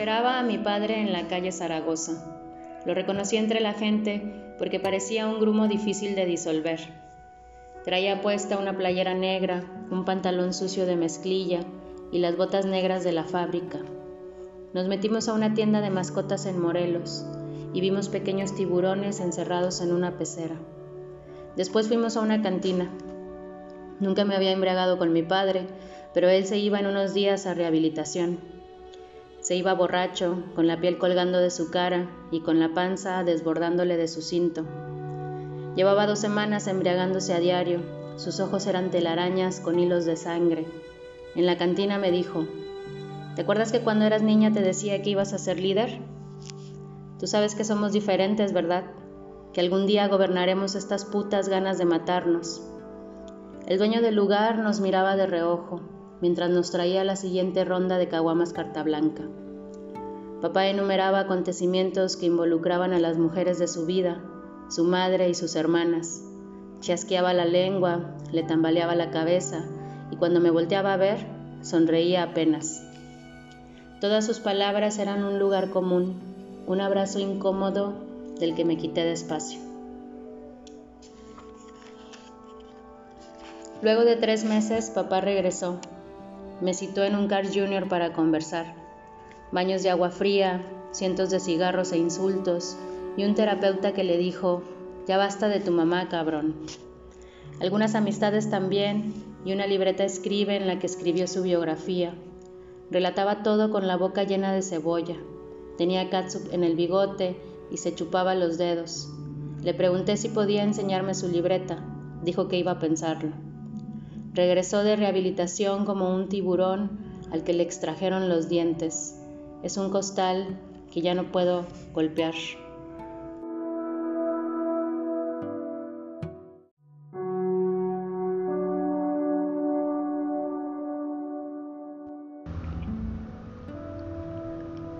Esperaba a mi padre en la calle Zaragoza. Lo reconocí entre la gente porque parecía un grumo difícil de disolver. Traía puesta una playera negra, un pantalón sucio de mezclilla y las botas negras de la fábrica. Nos metimos a una tienda de mascotas en Morelos y vimos pequeños tiburones encerrados en una pecera. Después fuimos a una cantina. Nunca me había embriagado con mi padre, pero él se iba en unos días a rehabilitación. Se iba borracho, con la piel colgando de su cara y con la panza desbordándole de su cinto. Llevaba dos semanas embriagándose a diario, sus ojos eran telarañas con hilos de sangre. En la cantina me dijo, ¿te acuerdas que cuando eras niña te decía que ibas a ser líder? Tú sabes que somos diferentes, ¿verdad? Que algún día gobernaremos estas putas ganas de matarnos. El dueño del lugar nos miraba de reojo, mientras nos traía la siguiente ronda de caguamas carta blanca. Papá enumeraba acontecimientos que involucraban a las mujeres de su vida, su madre y sus hermanas. Chasqueaba la lengua, le tambaleaba la cabeza y cuando me volteaba a ver, sonreía apenas. Todas sus palabras eran un lugar común, un abrazo incómodo del que me quité despacio. Luego de tres meses, papá regresó me citó en un car junior para conversar. Baños de agua fría, cientos de cigarros e insultos, y un terapeuta que le dijo, ya basta de tu mamá, cabrón. Algunas amistades también, y una libreta escribe en la que escribió su biografía. Relataba todo con la boca llena de cebolla. Tenía catsup en el bigote y se chupaba los dedos. Le pregunté si podía enseñarme su libreta. Dijo que iba a pensarlo. Regresó de rehabilitación como un tiburón al que le extrajeron los dientes. Es un costal que ya no puedo golpear.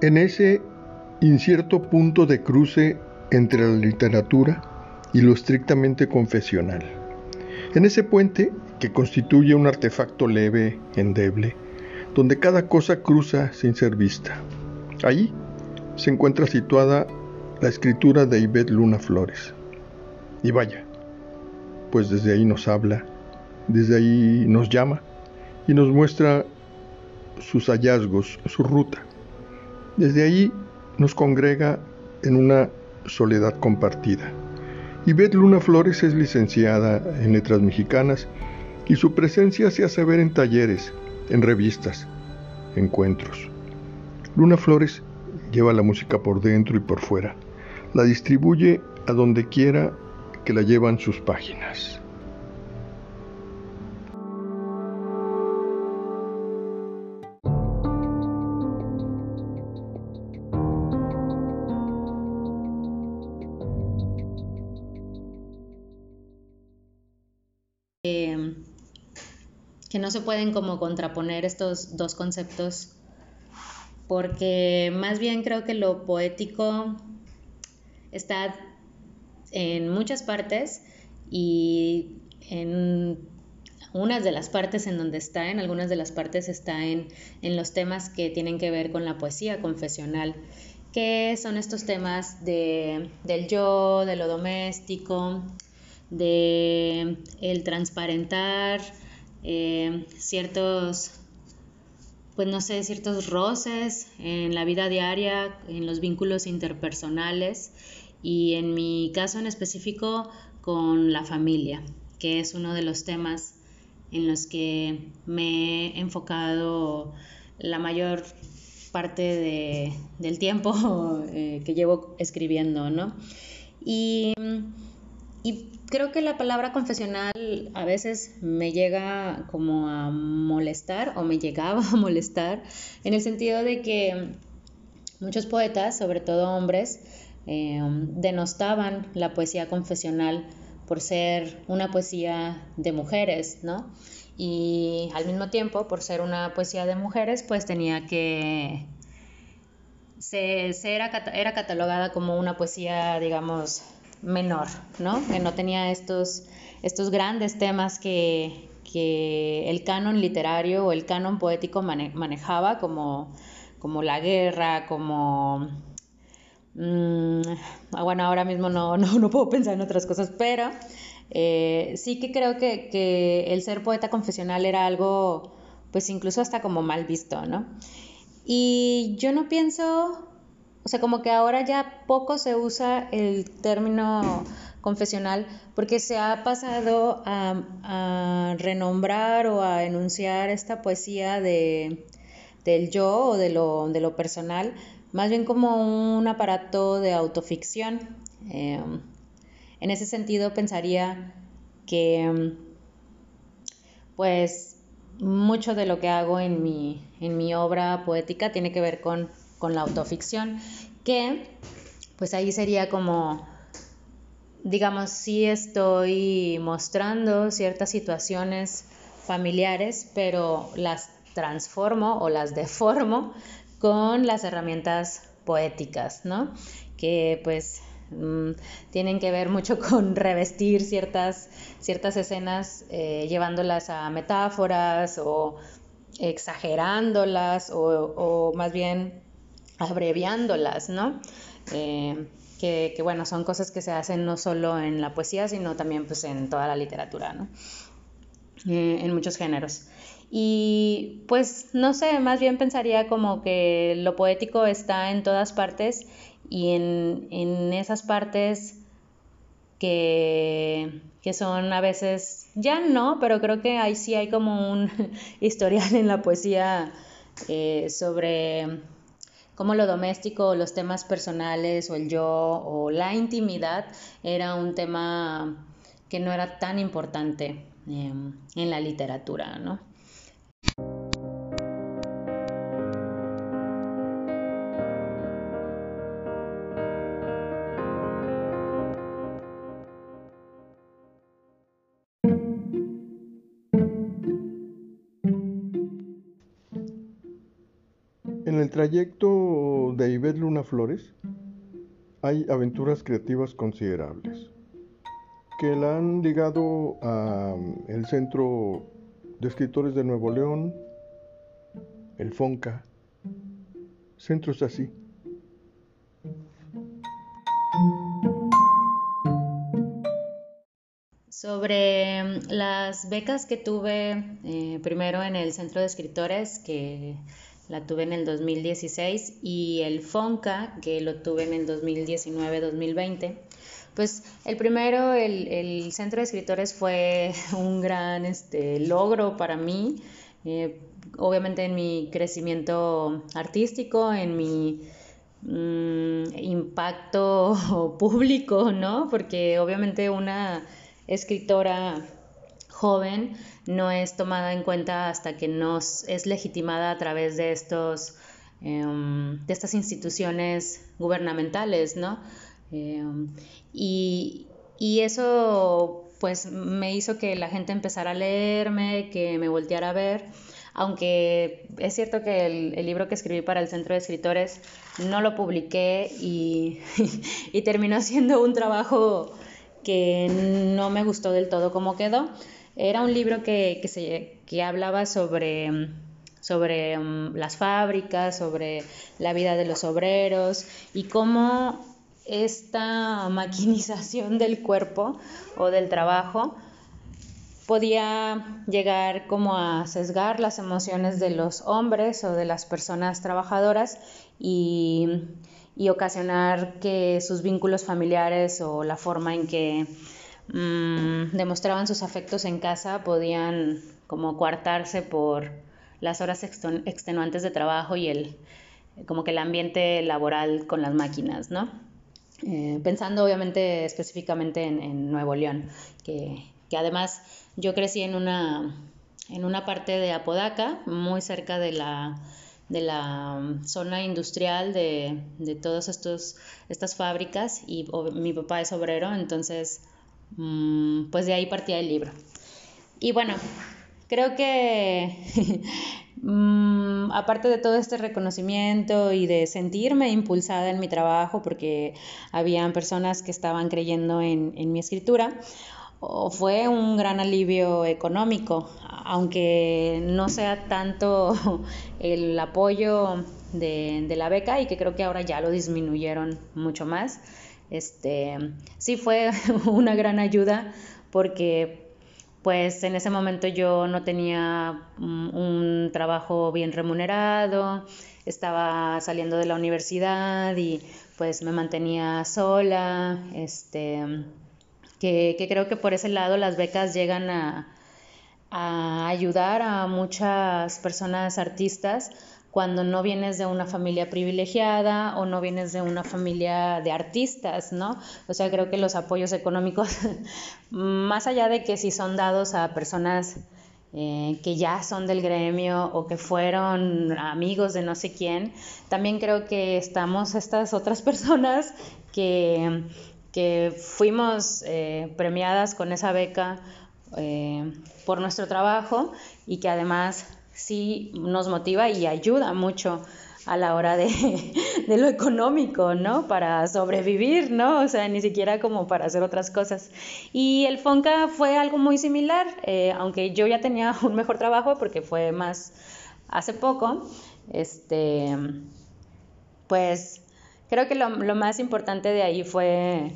En ese incierto punto de cruce entre la literatura y lo estrictamente confesional. En ese puente que constituye un artefacto leve, endeble, donde cada cosa cruza sin ser vista. Allí se encuentra situada la escritura de Ivette Luna Flores. Y vaya, pues desde ahí nos habla, desde ahí nos llama y nos muestra sus hallazgos, su ruta. Desde ahí nos congrega en una soledad compartida. Ivette Luna Flores es licenciada en Letras Mexicanas y su presencia se hace ver en talleres, en revistas, encuentros. Luna Flores lleva la música por dentro y por fuera, la distribuye a donde quiera que la llevan sus páginas. Pueden como contraponer estos dos conceptos, porque más bien creo que lo poético está en muchas partes y en unas de las partes en donde está, en algunas de las partes está en, en los temas que tienen que ver con la poesía confesional, que son estos temas de, del yo, de lo doméstico, de el transparentar, eh, ciertos, pues no sé, ciertos roces en la vida diaria, en los vínculos interpersonales y en mi caso en específico con la familia, que es uno de los temas en los que me he enfocado la mayor parte del tiempo eh, que llevo escribiendo, ¿no? Y, y creo que la palabra confesional a veces me llega como a molestar o me llegaba a molestar en el sentido de que muchos poetas, sobre todo hombres, eh, denostaban la poesía confesional por ser una poesía de mujeres, ¿no? Y al mismo tiempo, por ser una poesía de mujeres, pues tenía que... Se, era, era catalogada como una poesía, digamos, menor, ¿no? Que no tenía estos, estos grandes temas que, el canon literario o el canon poético manejaba como, como la guerra, como... Mm, bueno, ahora mismo no, no, puedo pensar en otras cosas, pero eh, sí que creo que, que, el ser poeta confesional era algo, pues incluso hasta como mal visto, ¿no? Y yo no pienso, o sea, como que ahora ya poco se usa el término confesional porque se ha pasado a, renombrar o a enunciar esta poesía de, del yo o de lo, de lo personal, más bien como un aparato de autoficción. Em, en ese sentido pensaría que pues mucho de lo que hago en mi, en mi obra poética tiene que ver con, con la autoficción, que pues ahí sería como, digamos, sí estoy mostrando ciertas situaciones familiares, pero las transformo o las deformo con las herramientas poéticas, ¿no? Que pues Mm, tienen que ver mucho con revestir ciertas, ciertas escenas, eh, llevándolas a metáforas o exagerándolas o, más bien abreviándolas, ¿no? Eh, que, bueno, son cosas que se hacen no solo en la poesía, sino también pues en toda la literatura, ¿no? Eh, en muchos géneros. Y pues no sé, más bien pensaría como que lo poético está en todas partes y en, esas partes que, son a veces, ya no, pero creo que ahí sí hay como un historial en la poesía eh, sobre cómo lo doméstico, los temas personales o el yo o la intimidad era un tema que no era tan importante em, en la literatura, ¿no? el trayecto Luna Flores hay aventuras creativas considerables que la han ligado al Centro de Escritores de Nuevo León, el FONCA, centros así. Sobre mm, las becas que tuve eh, primero en el Centro de Escritores, que la tuve en el 2016, y el FONCA, que lo tuve en el 2019-2020. Pues el primero, el, Centro de Escritores fue un gran este, logro para mí, eh, obviamente en mi crecimiento artístico, en mi mm, impacto público, ¿no? Porque obviamente una escritora joven no es tomada en cuenta hasta que no es legitimada a través de estos em, de estas instituciones gubernamentales, ¿no? Em, y, eso pues me hizo que la gente empezara a leerme, que me volteara a ver, aunque es cierto que el, libro que escribí para el Centro de Escritores no lo publiqué y, y terminó siendo un trabajo que no me gustó del todo como quedó, era un libro que, se, que hablaba sobre, sobre mm, las fábricas, sobre la vida de los obreros y cómo esta maquinización del cuerpo o del trabajo podía llegar como a sesgar las emociones de los hombres o de las personas trabajadoras y, y ocasionar que sus vínculos familiares o la forma en que Mm, demostraban sus afectos en casa podían como coartarse por las horas extenuantes de trabajo y el como que el ambiente laboral con las máquinas, ¿no? Eh, pensando obviamente específicamente en, Nuevo León, que, además yo crecí en una, en una parte de Apodaca, muy cerca de la, de la zona industrial de, de todas estas fábricas y mi papá es obrero, entonces Mm, pues de ahí partía el libro. Y bueno, creo que mm, aparte de todo este reconocimiento y de sentirme impulsada en mi trabajo, porque habían personas que estaban creyendo en, mi escritura, fue un gran alivio económico, aunque no sea tanto el apoyo de, la beca y que creo que ahora ya lo disminuyeron mucho más. Este, sí fue una gran ayuda porque pues en ese momento yo no tenía un trabajo bien remunerado, estaba saliendo de la universidad y pues me mantenía sola, este, que, creo que por ese lado las becas llegan a, a ayudar a muchas personas artistas cuando no vienes de una familia privilegiada o no vienes de una familia de artistas, ¿no? O sea, creo que los apoyos económicos, más allá de que si son dados a personas eh, que ya son del gremio o que fueron amigos de no sé quién, también creo que estamos estas otras personas que, que fuimos eh, premiadas con esa beca eh, por nuestro trabajo y que además sí nos motiva y ayuda mucho a la hora de, lo económico, ¿no? Para sobrevivir, ¿no? O sea, ni siquiera como para hacer otras cosas. Y el FONCA fue algo muy similar, eh, aunque yo ya tenía un mejor trabajo porque fue más hace poco, este, pues creo que lo, más importante de ahí fue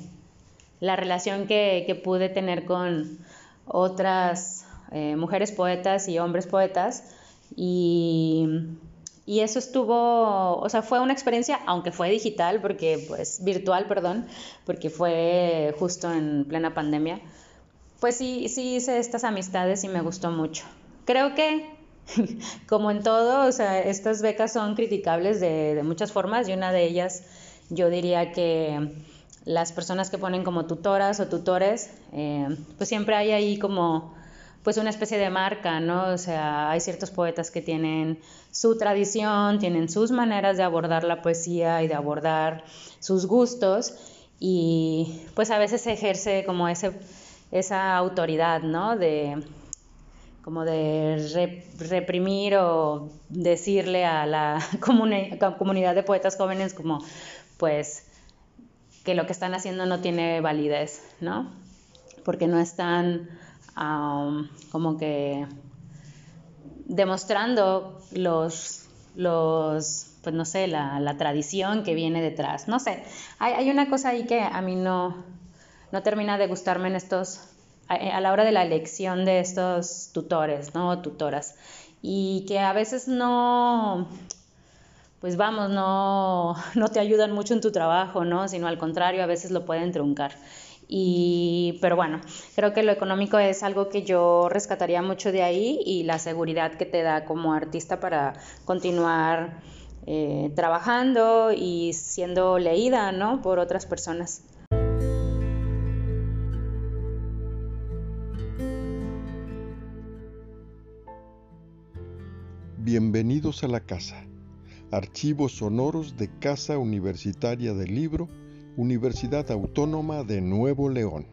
la relación que, que pude tener con otras eh, mujeres poetas y hombres poetas y, y, eso estuvo, o sea, fue una experiencia, aunque fue digital, porque, pues, virtual, perdón, porque fue justo en plena pandemia, pues sí, sí hice estas amistades y me gustó mucho. Creo que, como en todo, o sea, estas becas son criticables de, de muchas formas y una de ellas, yo diría que las personas que ponen como tutoras o tutores, eh, pues siempre hay ahí como pues una especie de marca, ¿no? O sea, hay ciertos poetas que tienen su tradición, tienen sus maneras de abordar la poesía y de abordar sus gustos y pues a veces se ejerce como ese, esa autoridad, ¿no? De como de reprimir o decirle a la comunidad de poetas jóvenes como pues que lo que están haciendo no tiene validez, ¿no? Porque no están como que demostrando los, los pues no sé, la, tradición que viene detrás. No sé, hay, una cosa ahí que a mí no, no termina de gustarme en estos, a, la hora de la elección de estos tutores, ¿no? Tutoras. Y que a veces no, pues vamos, no, no te ayudan mucho en tu trabajo, ¿no? Sino al contrario, a veces lo pueden truncar. Y, pero bueno, creo que lo económico es algo que yo rescataría mucho de ahí y la seguridad que te da como artista para continuar eh, trabajando y siendo leída, ¿no? Por otras personas. Bienvenidos a la casa. Archivos sonoros de Casa Universitaria del Libro, Universidad Autónoma de Nuevo León.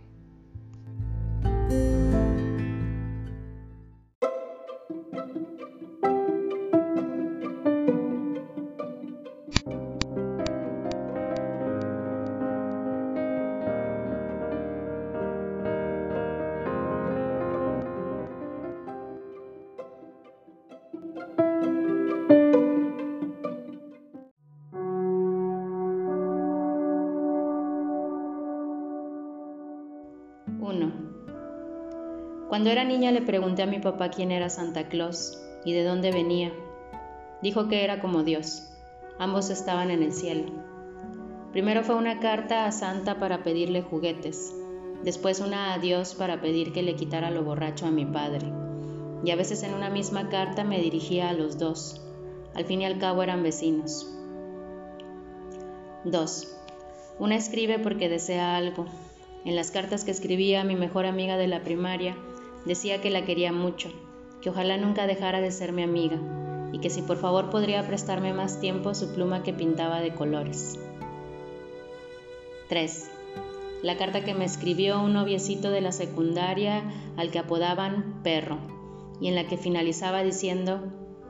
Cuando era niña le pregunté a mi papá quién era Santa Claus y de dónde venía. Dijo que era como Dios. Ambos estaban en el cielo. Primero fue una carta a Santa para pedirle juguetes, después una a Dios para pedir que le quitara lo borracho a mi padre. Y a veces en una misma carta me dirigía a los dos. Al fin y al cabo eran vecinos. 2. Una escribe porque desea algo, en las cartas que escribía a mi mejor amiga de la primaria, decía que la quería mucho, que ojalá nunca dejara de ser mi amiga y que si por favor podría prestarme más tiempo su pluma que pintaba de colores. 3. La carta que me escribió un noviecito de la secundaria al que apodaban perro y en la que finalizaba diciendo,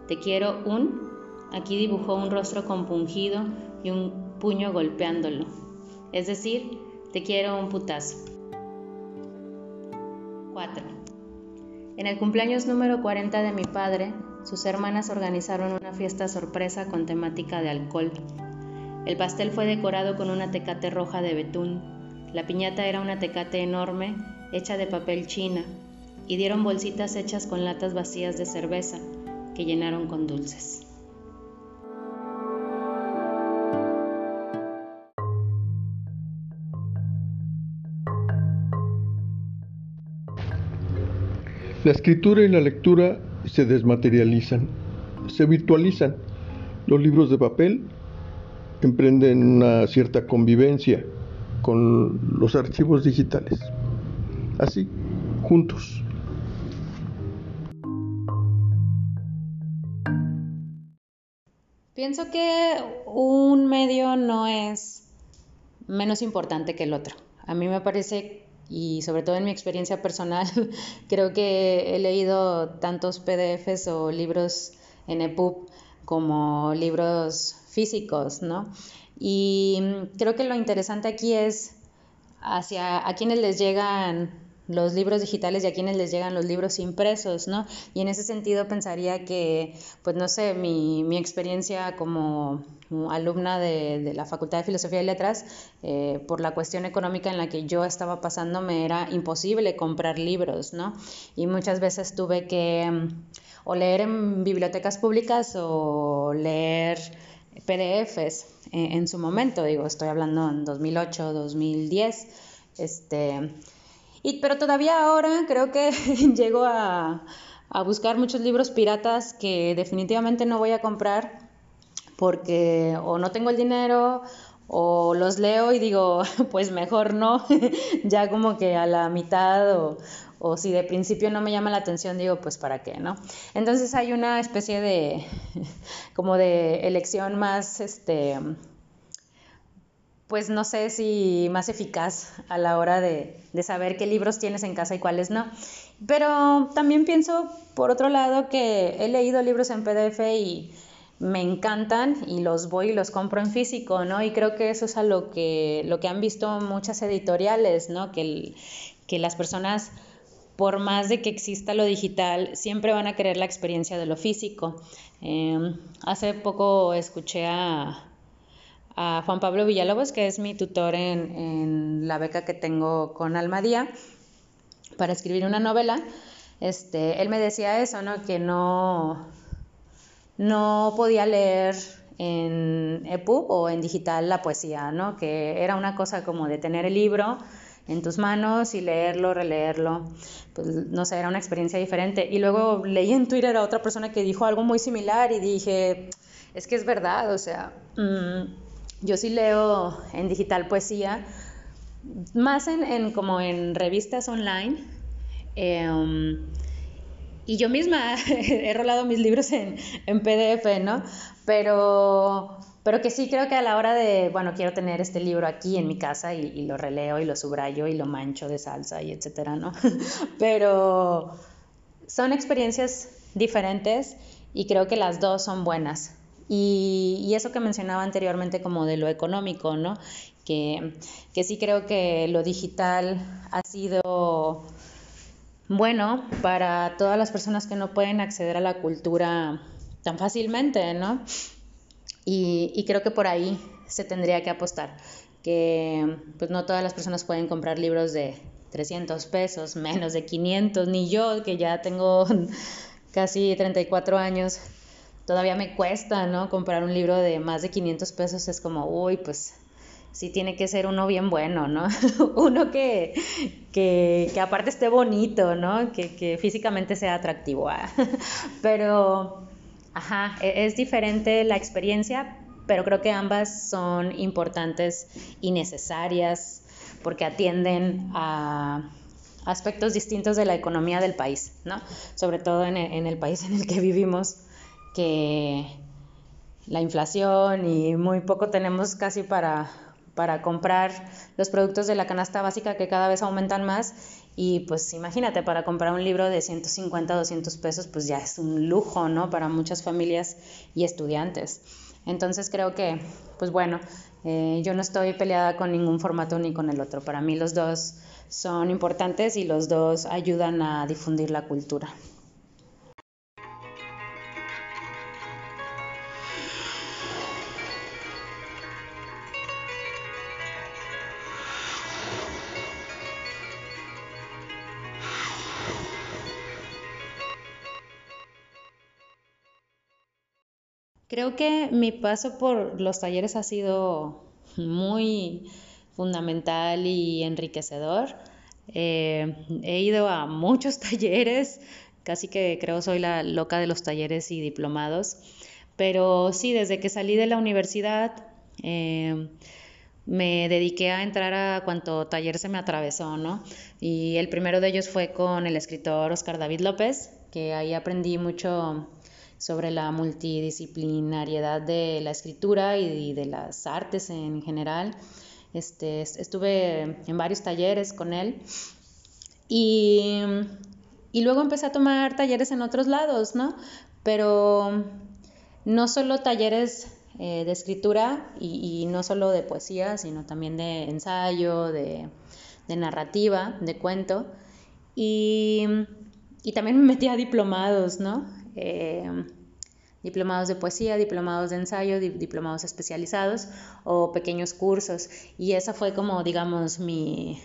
te quiero un... Aquí dibujó un rostro compungido y un puño golpeándolo. Es decir, te quiero un putazo. 4. En el cumpleaños número 40 de mi padre, sus hermanas organizaron una fiesta sorpresa con temática de alcohol. El pastel fue decorado con una tecate roja de betún. La piñata era una tecate enorme, hecha de papel china, y dieron bolsitas hechas con latas vacías de cerveza, que llenaron con dulces. La escritura y la lectura se desmaterializan, se virtualizan. Los libros de papel emprenden una cierta convivencia con los archivos digitales. Así, juntos. Pienso que un medio no es menos importante que el otro. A mí me parece y sobre todo en mi experiencia personal, creo que he leído tantos PDFs o libros en EPUB como libros físicos, ¿no? Y creo que lo interesante aquí es hacia a quienes les llegan los libros digitales y a quienes les llegan los libros impresos, ¿no? Y en ese sentido pensaría que, pues no sé, mi, mi experiencia como alumna de, de, la Facultad de Filosofía y Letras, eh, por la cuestión económica en la que yo estaba pasando, me era imposible comprar libros, ¿no? Y muchas veces tuve que mm, o leer en bibliotecas públicas o leer PDFs en, en su momento, digo, estoy hablando en 2008, 2010, este y, pero todavía ahora creo que llego a, a buscar muchos libros piratas que definitivamente no voy a comprar porque o no tengo el dinero o los leo y digo, pues mejor no, ya como que a la mitad o, o, si de principio no me llama la atención, digo, pues para qué, ¿no? Entonces hay una especie de, como de elección más, este, pues no sé si más eficaz a la hora de, saber qué libros tienes en casa y cuáles no. Pero también pienso, por otro lado, que he leído libros en PDF y me encantan y los voy y los compro en físico, ¿no? Y creo que eso es a lo que, lo que han visto muchas editoriales, ¿no? Que, que las personas, por más de que exista lo digital, siempre van a querer la experiencia de lo físico. Em, hace poco escuché a a Juan Pablo Villalobos, que es mi tutor en, la beca que tengo con Almadía para escribir una novela. Este, él me decía eso, ¿no? Que no, no podía leer en EPUB o en digital la poesía, ¿no? Que era una cosa como de tener el libro en tus manos y leerlo, releerlo. Pues no sé, era una experiencia diferente. Y luego leí en Twitter a otra persona que dijo algo muy similar y dije, es que es verdad, o sea, mm, yo sí leo en digital poesía, más en, como en revistas online. Em, y yo misma he rolado mis libros en, PDF, ¿no? Pero, pero que sí creo que a la hora de, bueno, quiero tener este libro aquí en mi casa y, y lo releo y lo subrayo y lo mancho de salsa y etcétera, ¿no? pero son experiencias diferentes y creo que las dos son buenas. Y, eso que mencionaba anteriormente como de lo económico, ¿no? Que, que sí creo que lo digital ha sido bueno para todas las personas que no pueden acceder a la cultura tan fácilmente, ¿no? Y, y, creo que por ahí se tendría que apostar, que pues no todas las personas pueden comprar libros de 300 pesos, menos de 500, ni yo que ya tengo casi 34 años, todavía me cuesta, ¿no? Comprar un libro de más de 500 pesos es como, uy, pues sí tiene que ser uno bien bueno, ¿no? uno que, que, que, aparte esté bonito, ¿no? Que, que físicamente sea atractivo. ¿ah? pero, ajá, e, es diferente la experiencia, pero creo que ambas son importantes y necesarias porque atienden a aspectos distintos de la economía del país, ¿no? Sobre todo en en el país en el que vivimos que la inflación y muy poco tenemos casi para, para comprar los productos de la canasta básica que cada vez aumentan más y pues imagínate, para comprar un libro de 150, 200 pesos, pues ya es un lujo, ¿no? Para muchas familias y estudiantes. Entonces creo que, pues bueno, eh, yo no estoy peleada con ningún formato ni con el otro. Para mí los dos son importantes y los dos ayudan a difundir la cultura. Creo que mi paso por los talleres ha sido muy fundamental y enriquecedor. Eh, he ido a muchos talleres, casi que creo soy la loca de los talleres y diplomados, pero sí, desde que salí de la universidad eh, me dediqué a entrar a cuanto taller se me atravesó, ¿no? Y el primero de ellos fue con el escritor Oscar David López, que ahí aprendí mucho sobre la multidisciplinariedad de la escritura y de las artes en general. Este, estuve en varios talleres con él y, luego empecé a tomar talleres en otros lados, ¿no? Pero no solo talleres eh, de escritura y, no solo de poesía, sino también de ensayo, de, narrativa, de cuento. Y, y, también me metí a diplomados, ¿no? Eh, diplomados de poesía, diplomados de ensayo, diplomados especializados o pequeños cursos. Y esa fue como, digamos, mi,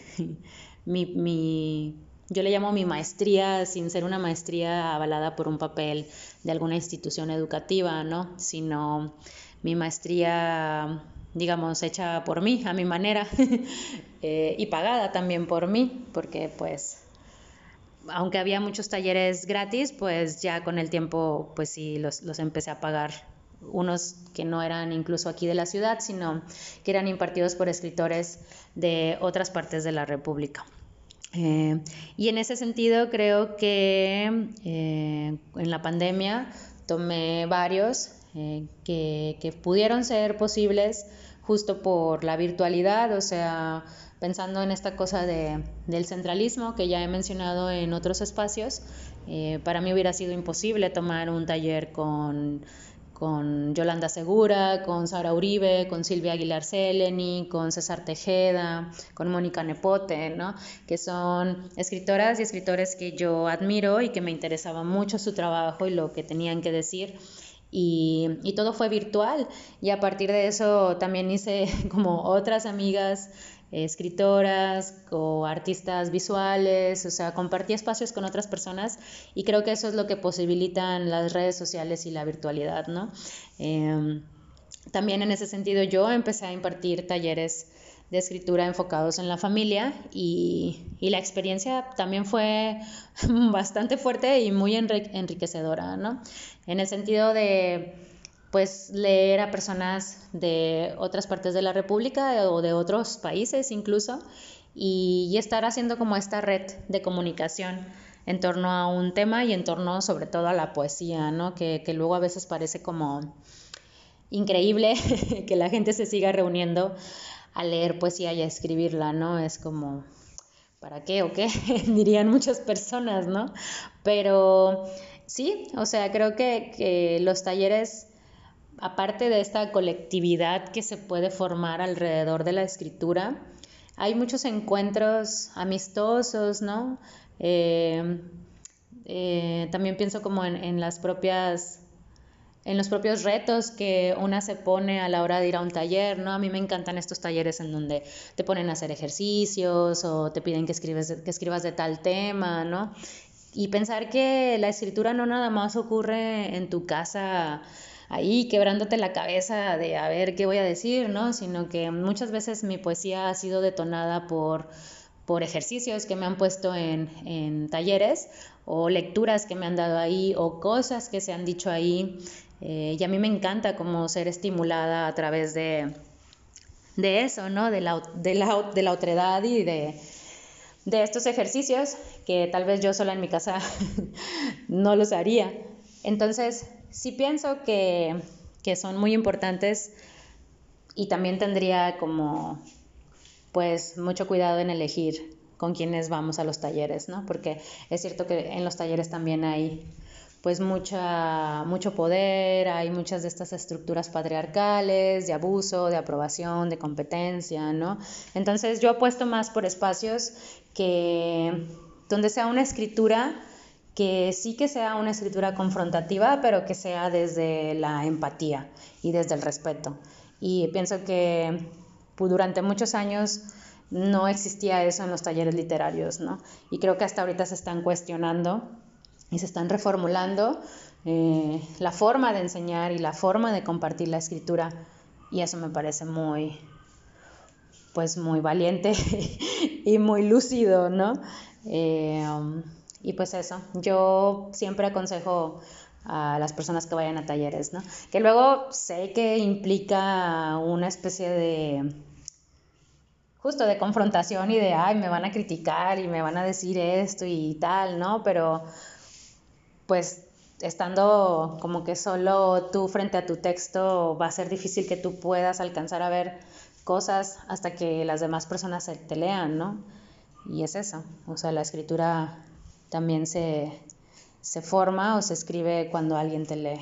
mi, yo le llamo mi maestría, sin ser una maestría avalada por un papel de alguna institución educativa, ¿no? Sino mi maestría, digamos, hecha por mí, a mi manera, eh, y pagada también por mí, porque pues aunque había muchos talleres gratis, pues ya con el tiempo, pues sí, los, empecé a pagar. Unos que no eran incluso aquí de la ciudad, sino que eran impartidos por escritores de otras partes de la República. Eh, y en ese sentido creo que eh, en la pandemia tomé varios eh, que, que, pudieron ser posibles justo por la virtualidad, o sea, pensando en esta cosa de, del centralismo que ya he mencionado en otros espacios, eh, para mí hubiera sido imposible tomar un taller con, con Yolanda Segura, con Sara Uribe, con Silvia Aguilar Seleni, con César Tejeda, con Mónica Nepote, ¿no? que son escritoras y escritores que yo admiro y que me interesaba mucho su trabajo y lo que tenían que decir. Y, y, todo fue virtual y a partir de eso también hice como otras amigas escritoras o artistas visuales, o sea, compartí espacios con otras personas y creo que eso es lo que posibilitan las redes sociales y la virtualidad, ¿no? Em, también en ese sentido yo empecé a impartir talleres de escritura enfocados en la familia y, y la experiencia también fue bastante fuerte y muy enriquecedora, ¿no? En el sentido de pues leer a personas de otras partes de la República o de otros países incluso y, estar haciendo como esta red de comunicación en torno a un tema y en torno sobre todo a la poesía, ¿no? Que, que luego a veces parece como increíble que la gente se siga reuniendo a leer poesía y a escribirla, ¿no? Es como, ¿para qué o qué? Dirían muchas personas, ¿no? Pero sí, o sea, creo que, que los talleres aparte de esta colectividad que se puede formar alrededor de la escritura, hay muchos encuentros amistosos, ¿no? Eh, eh, también pienso como en, las propias en los propios retos que una se pone a la hora de ir a un taller, ¿no? A mí me encantan estos talleres en donde te ponen a hacer ejercicios o te piden que, escribes, que escribas de tal tema, ¿no? Y pensar que la escritura no nada más ocurre en tu casa ahí quebrándote la cabeza de a ver qué voy a decir, ¿no? Sino que muchas veces mi poesía ha sido detonada por, por ejercicios que me han puesto en, en talleres o lecturas que me han dado ahí o cosas que se han dicho ahí. Eh, y a mí me encanta como ser estimulada a través de, de eso, ¿no? De la, de la, de la otredad y de, de estos ejercicios que tal vez yo sola en mi casa no los haría. Entonces, sí pienso que, son muy importantes y también tendría como pues mucho cuidado en elegir con quienes vamos a los talleres, ¿no? Porque es cierto que en los talleres también hay pues mucha, mucho poder, hay muchas de estas estructuras patriarcales, de abuso, de aprobación, de competencia, ¿no? Entonces yo apuesto más por espacios que donde sea una escritura que sí que sea una escritura confrontativa, pero que sea desde la empatía y desde el respeto. Y pienso que pues, durante muchos años no existía eso en los talleres literarios, ¿no? Y creo que hasta ahorita se están cuestionando y se están reformulando eh, la forma de enseñar y la forma de compartir la escritura y eso me parece muy, pues muy valiente y muy lúcido, ¿no? Eh, um, y pues eso, yo siempre aconsejo a las personas que vayan a talleres, ¿no? Que luego sé que implica una especie de justo de confrontación y de, ay, me van a criticar y me van a decir esto y tal, ¿no? Pero pues estando como que solo tú frente a tu texto va a ser difícil que tú puedas alcanzar a ver cosas hasta que las demás personas te lean, ¿no? Y es eso, o sea, la escritura también se, se forma o se escribe cuando alguien te lee.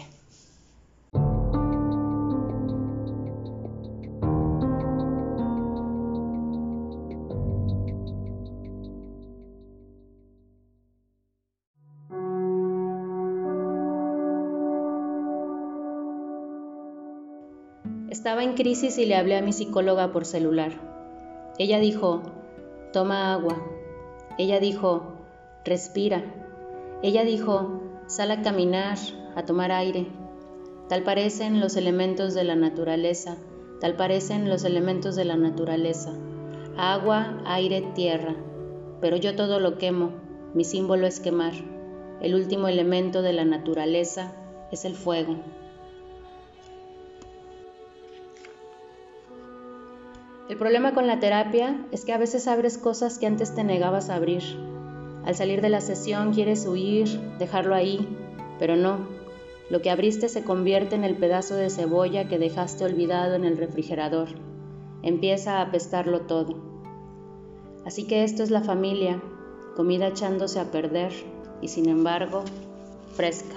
Estaba en crisis y le hablé a mi psicóloga por celular. Ella dijo, toma agua. Ella dijo, respira. Ella dijo, sal a caminar, a tomar aire. Tal parecen los elementos de la naturaleza, tal parecen los elementos de la naturaleza. Agua, aire, tierra. Pero yo todo lo quemo, mi símbolo es quemar. El último elemento de la naturaleza es el fuego. El problema con la terapia es que a veces abres cosas que antes te negabas a abrir. Al salir de la sesión quieres huir, dejarlo ahí, pero no. Lo que abriste se convierte en el pedazo de cebolla que dejaste olvidado en el refrigerador. Empieza a apestarlo todo. Así que esto es la familia, comida echándose a perder y sin embargo, fresca.